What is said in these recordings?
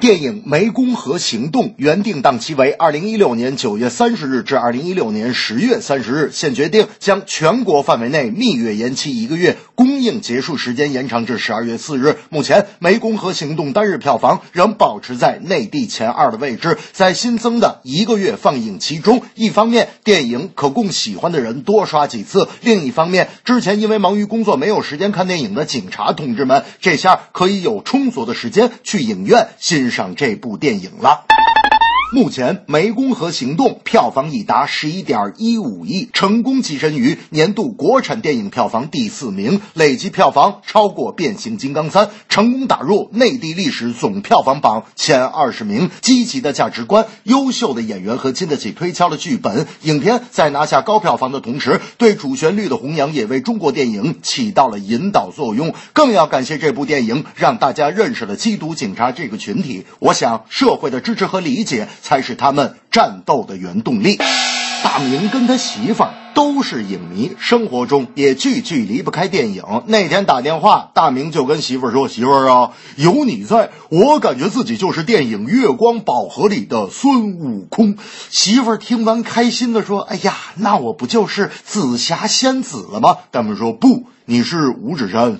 电影《湄公河行动》原定档期为二零一六年九月三十日至二零一六年十月三十日，现决定将全国范围内蜜月延期一个月，公映结束时间延长至十二月四日。目前，《湄公河行动》单日票房仍保持在内地前二的位置。在新增的一个月放映期中，一方面电影可供喜欢的人多刷几次；另一方面，之前因为忙于工作没有时间看电影的警察同志们，这下可以有充足的时间去影院欣赏这部电影了。目前，《湄公河行动》票房已达十一点一五亿，成功跻身于年度国产电影票房第四名，累计票房超过《变形金刚三》，成功打入内地历史总票房榜前二十名。积极的价值观、优秀的演员和经得起推敲的剧本，影片在拿下高票房的同时，对主旋律的弘扬也为中国电影起到了引导作用。更要感谢这部电影，让大家认识了缉毒警察这个群体。我想，社会的支持和理解。才是他们战斗的原动力。大明跟他媳妇儿都是影迷，生活中也句句离不开电影。那天打电话，大明就跟媳妇儿说：“媳妇儿啊，有你在，我感觉自己就是电影《月光宝盒》里的孙悟空。”媳妇儿听完开心的说：“哎呀，那我不就是紫霞仙子了吗？”大明说：“不，你是五指山。”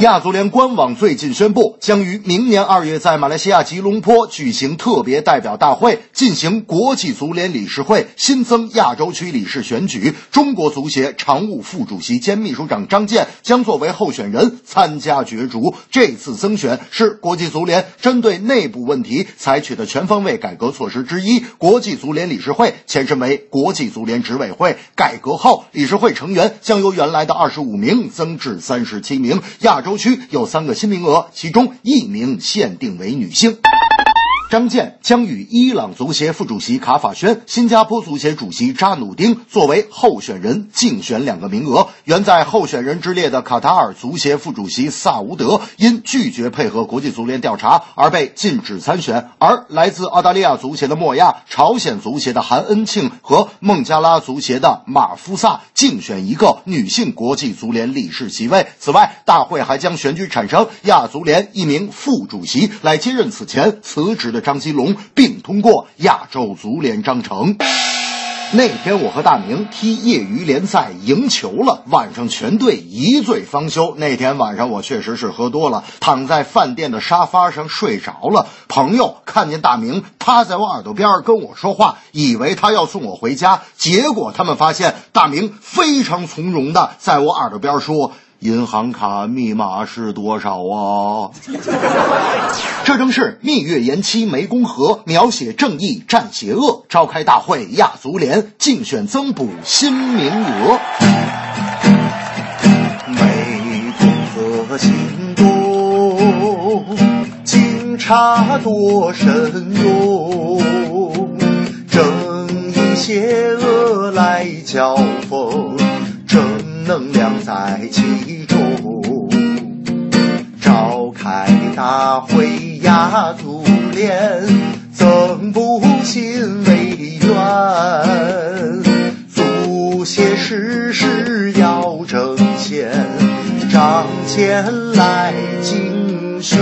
亚足联官网最近宣布，将于明年二月在马来西亚吉隆坡举行特别代表大会，进行国际足联理事会新增亚洲区理事选举。中国足协常务副主席兼秘书长张健将作为候选人参加角逐。这次增选是国际足联针对内部问题采取的全方位改革措施之一。国际足联理事会前身为国际足联执委会，改革后理事会成员将由原来的二十五名增至三十七名。亚洲。洲区有三个新名额，其中一名限定为女性。张健将与伊朗足协副主席卡法宣、新加坡足协主席扎努丁作为候选人竞选两个名额。原在候选人之列的卡塔尔足协副主席萨乌德因拒绝配合国际足联调查而被禁止参选，而来自澳大利亚足协的莫亚、朝鲜足协的韩恩庆和孟加拉足协的马夫萨竞选一个女性国际足联理事席位。此外，大会还将选举产生亚足联一名副主席来接任此前辞职的。张金龙，并通过亚洲足联章程。那天我和大明踢业余联赛赢球了，晚上全队一醉方休。那天晚上我确实是喝多了，躺在饭店的沙发上睡着了。朋友看见大明趴在我耳朵边跟我说话，以为他要送我回家，结果他们发现大明非常从容的在我耳朵边说。银行卡密码是多少啊？这正是蜜月延期湄公河，描写正义战邪恶。召开大会，亚足联竞选增补新名额。湄公河行动，警察多神勇，正义邪恶来交开大会，亚足联增补新委员，足协事事要争先，张钱来竞选。